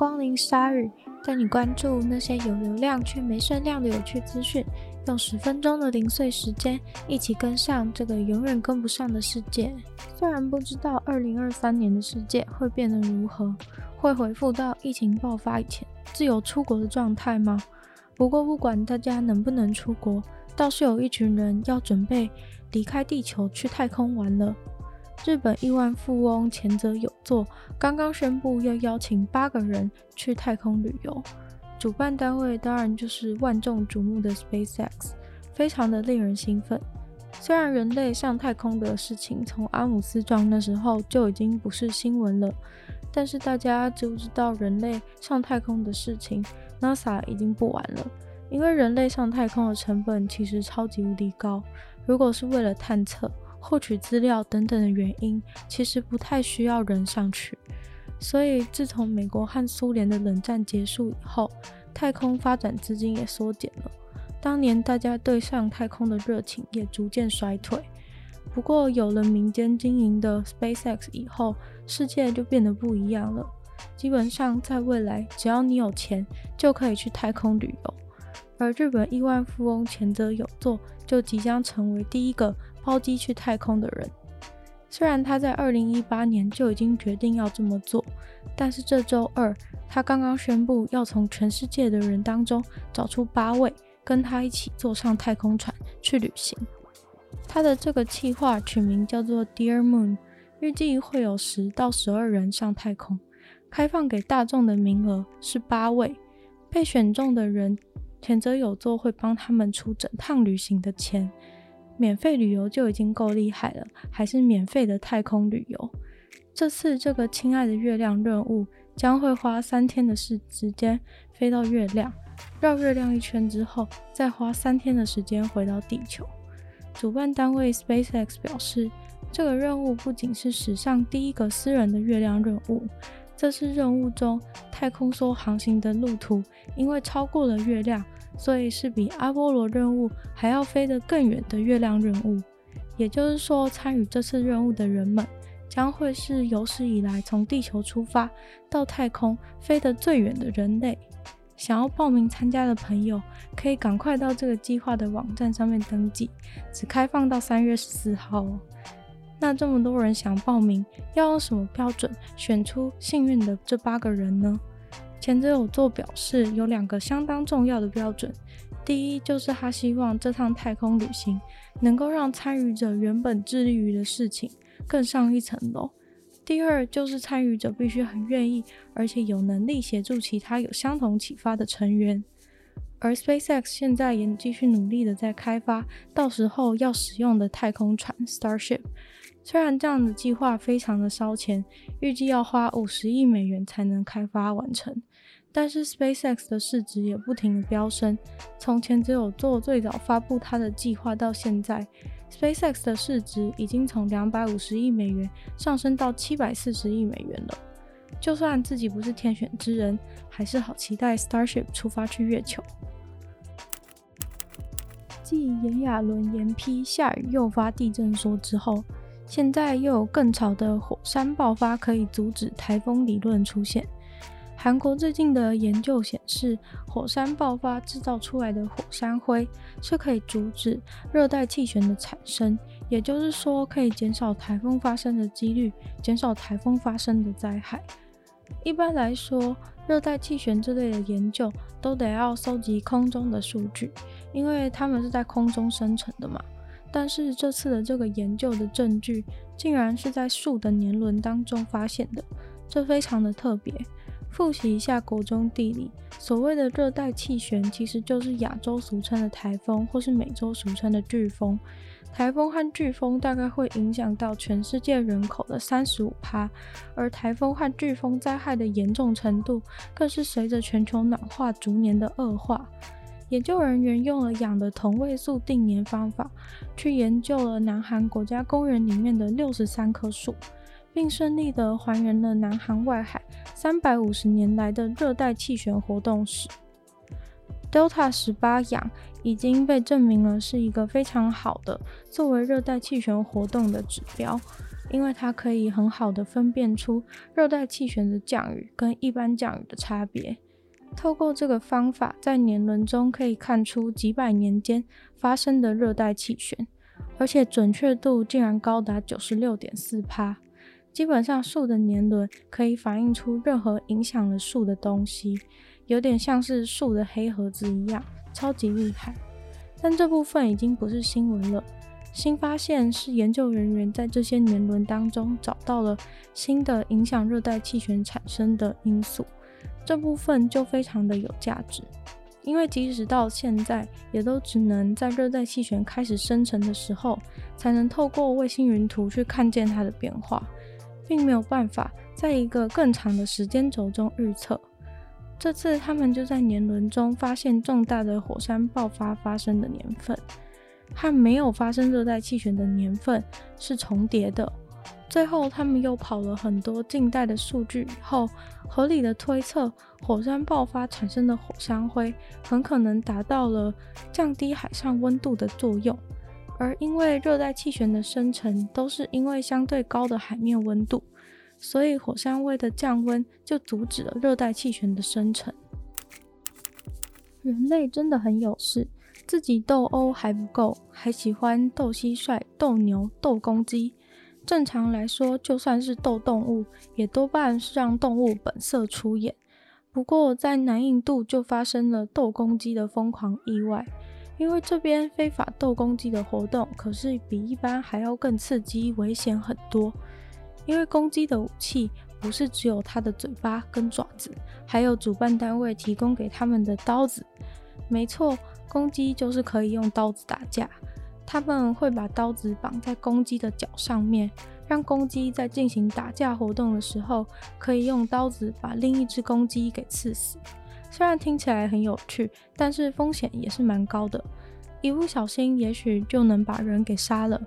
光临鲨语，带你关注那些有流量却没声量的有趣资讯。用十分钟的零碎时间，一起跟上这个永远跟不上的世界。虽然不知道二零二三年的世界会变得如何，会恢复到疫情爆发以前自由出国的状态吗？不过不管大家能不能出国，倒是有一群人要准备离开地球去太空玩了。日本亿万富翁前泽有作刚刚宣布要邀请八个人去太空旅游，主办单位当然就是万众瞩目的 SpaceX，非常的令人兴奋。虽然人类上太空的事情从阿姆斯壮那时候就已经不是新闻了，但是大家知不知道人类上太空的事情，NASA 已经不玩了，因为人类上太空的成本其实超级无敌高，如果是为了探测。获取资料等等的原因，其实不太需要人上去。所以，自从美国和苏联的冷战结束以后，太空发展资金也缩减了。当年大家对上太空的热情也逐渐衰退。不过，有了民间经营的 SpaceX 以后，世界就变得不一样了。基本上，在未来，只要你有钱，就可以去太空旅游。而日本亿万富翁前泽友作就即将成为第一个。包机去太空的人，虽然他在二零一八年就已经决定要这么做，但是这周二，他刚刚宣布要从全世界的人当中找出八位，跟他一起坐上太空船去旅行。他的这个计划取名叫做 Dear Moon，预计会有十到十二人上太空，开放给大众的名额是八位，被选中的人，前者有座会帮他们出整趟旅行的钱。免费旅游就已经够厉害了，还是免费的太空旅游。这次这个亲爱的月亮任务将会花三天的时时间飞到月亮，绕月亮一圈之后，再花三天的时间回到地球。主办单位 SpaceX 表示，这个任务不仅是史上第一个私人的月亮任务，这次任务中太空梭航行的路途因为超过了月亮。所以是比阿波罗任务还要飞得更远的月亮任务，也就是说，参与这次任务的人们将会是有史以来从地球出发到太空飞得最远的人类。想要报名参加的朋友，可以赶快到这个计划的网站上面登记，只开放到三月十四号哦。那这么多人想报名，要用什么标准选出幸运的这八个人呢？前者有做表示，有两个相当重要的标准。第一，就是他希望这趟太空旅行能够让参与者原本致力于的事情更上一层楼。第二，就是参与者必须很愿意，而且有能力协助其他有相同启发的成员。而 SpaceX 现在也继续努力的在开发，到时候要使用的太空船 Starship。虽然这样的计划非常的烧钱，预计要花五十亿美元才能开发完成。但是 SpaceX 的市值也不停的飙升，从前只有做最早发布它的计划到现在，SpaceX 的市值已经从两百五十亿美元上升到七百四十亿美元了。就算自己不是天选之人，还是好期待 Starship 出发去月球。继炎亚纶延批下雨诱发地震说之后，现在又有更潮的火山爆发可以阻止台风理论出现。韩国最近的研究显示，火山爆发制造出来的火山灰是可以阻止热带气旋的产生，也就是说，可以减少台风发生的几率，减少台风发生的灾害。一般来说，热带气旋这类的研究都得要收集空中的数据，因为它们是在空中生成的嘛。但是这次的这个研究的证据，竟然是在树的年轮当中发现的，这非常的特别。复习一下国中地理，所谓的热带气旋其实就是亚洲俗称的台风，或是美洲俗称的飓风。台风和飓风大概会影响到全世界人口的三十五趴，而台风和飓风灾害的严重程度更是随着全球暖化逐年的恶化。研究人员用了氧的同位素定年方法，去研究了南韩国家公园里面的六十三棵树。并顺利地还原了南韩外海三百五十年来的热带气旋活动史。Delta 十八氧已经被证明了是一个非常好的作为热带气旋活动的指标。因为它可以很好的分辨出热带气旋的降雨跟一般降雨的差别。透过这个方法，在年轮中可以看出几百年间发生的热带气旋，而且准确度竟然高达九十六点四趴。基本上，树的年轮可以反映出任何影响了树的东西，有点像是树的黑盒子一样，超级厉害。但这部分已经不是新闻了。新发现是研究人员在这些年轮当中找到了新的影响热带气旋产生的因素，这部分就非常的有价值，因为即使到现在，也都只能在热带气旋开始生成的时候，才能透过卫星云图去看见它的变化，并没有办法在一个更长的时间轴中预测。这次他们就在年轮中发现重大的火山爆发发生的年份。和没有发生热带气旋的年份是重叠的。最后，他们又跑了很多近代的数据以后，合理的推测，火山爆发产生的火山灰很可能达到了降低海上温度的作用。而因为热带气旋的生成都是因为相对高的海面温度，所以火山灰的降温就阻止了热带气旋的生成。人类真的很有事。自己斗殴还不够，还喜欢斗蟋蟀、斗牛、斗公鸡。正常来说，就算是斗动物，也多半是让动物本色出演。不过，在南印度就发生了斗公鸡的疯狂意外，因为这边非法斗公鸡的活动可是比一般还要更刺激、危险很多。因为公鸡的武器不是只有它的嘴巴跟爪子，还有主办单位提供给他们的刀子。没错。公鸡就是可以用刀子打架，他们会把刀子绑在公鸡的脚上面，让公鸡在进行打架活动的时候，可以用刀子把另一只公鸡给刺死。虽然听起来很有趣，但是风险也是蛮高的，一不小心也许就能把人给杀了。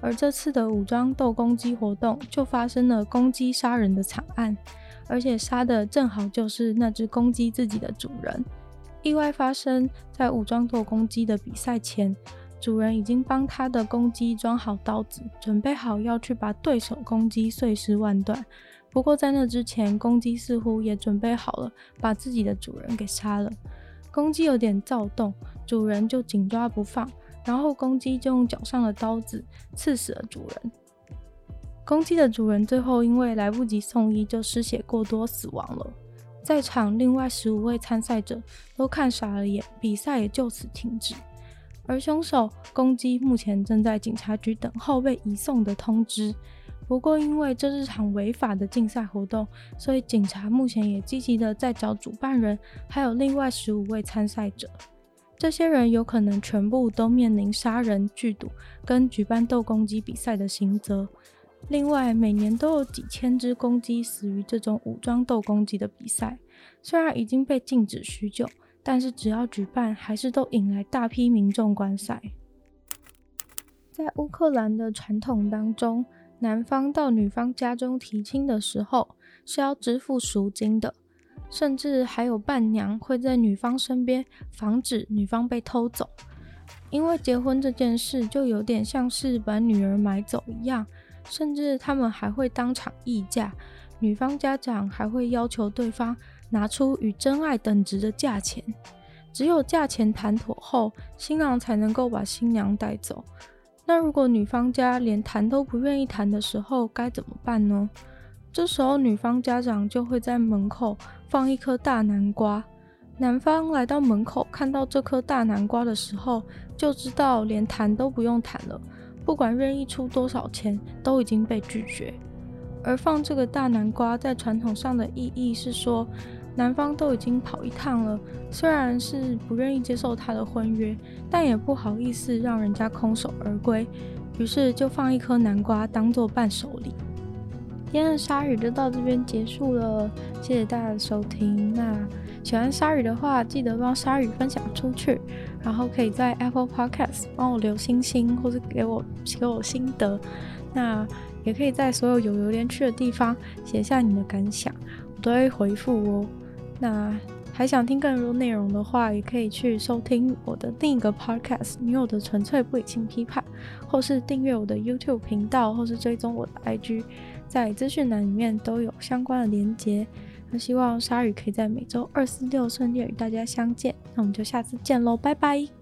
而这次的武装斗公鸡活动就发生了公鸡杀人的惨案，而且杀的正好就是那只攻击自己的主人。意外发生在武装斗公鸡的比赛前，主人已经帮他的公鸡装好刀子，准备好要去把对手公鸡碎尸万段。不过在那之前，公鸡似乎也准备好了把自己的主人给杀了。公鸡有点躁动，主人就紧抓不放，然后公鸡就用脚上的刀子刺死了主人。公鸡的主人最后因为来不及送医，就失血过多死亡了。在场另外十五位参赛者都看傻了眼，比赛也就此停止。而凶手公鸡目前正在警察局等候被移送的通知。不过，因为这是场违法的竞赛活动，所以警察目前也积极的在找主办人，还有另外十五位参赛者。这些人有可能全部都面临杀人、聚赌跟举办斗公鸡比赛的刑责。另外，每年都有几千只公鸡死于这种武装斗公鸡的比赛。虽然已经被禁止许久，但是只要举办，还是都引来大批民众观赛。在乌克兰的传统当中，男方到女方家中提亲的时候是要支付赎金的，甚至还有伴娘会在女方身边，防止女方被偷走。因为结婚这件事就有点像是把女儿买走一样。甚至他们还会当场议价，女方家长还会要求对方拿出与真爱等值的价钱，只有价钱谈妥后，新郎才能够把新娘带走。那如果女方家连谈都不愿意谈的时候，该怎么办呢？这时候女方家长就会在门口放一颗大南瓜，男方来到门口看到这颗大南瓜的时候，就知道连谈都不用谈了。不管愿意出多少钱，都已经被拒绝。而放这个大南瓜在传统上的意义是说，男方都已经跑一趟了，虽然是不愿意接受他的婚约，但也不好意思让人家空手而归，于是就放一颗南瓜当做伴手礼。今天的鲨鱼就到这边结束了，谢谢大家的收听。那喜欢鲨鱼的话，记得帮鲨鱼分享出去，然后可以在 Apple Podcast 帮我留星星，或是给我给我心得。那也可以在所有有留言区的地方写下你的感想，我都会回复哦。那还想听更多内容的话，也可以去收听我的另一个 podcast《女友的纯粹不理性批判》，或是订阅我的 YouTube 频道，或是追踪我的 IG，在资讯栏里面都有相关的连结。那希望鲨鱼可以在每周二、四、六顺利与大家相见，那我们就下次见喽，拜拜。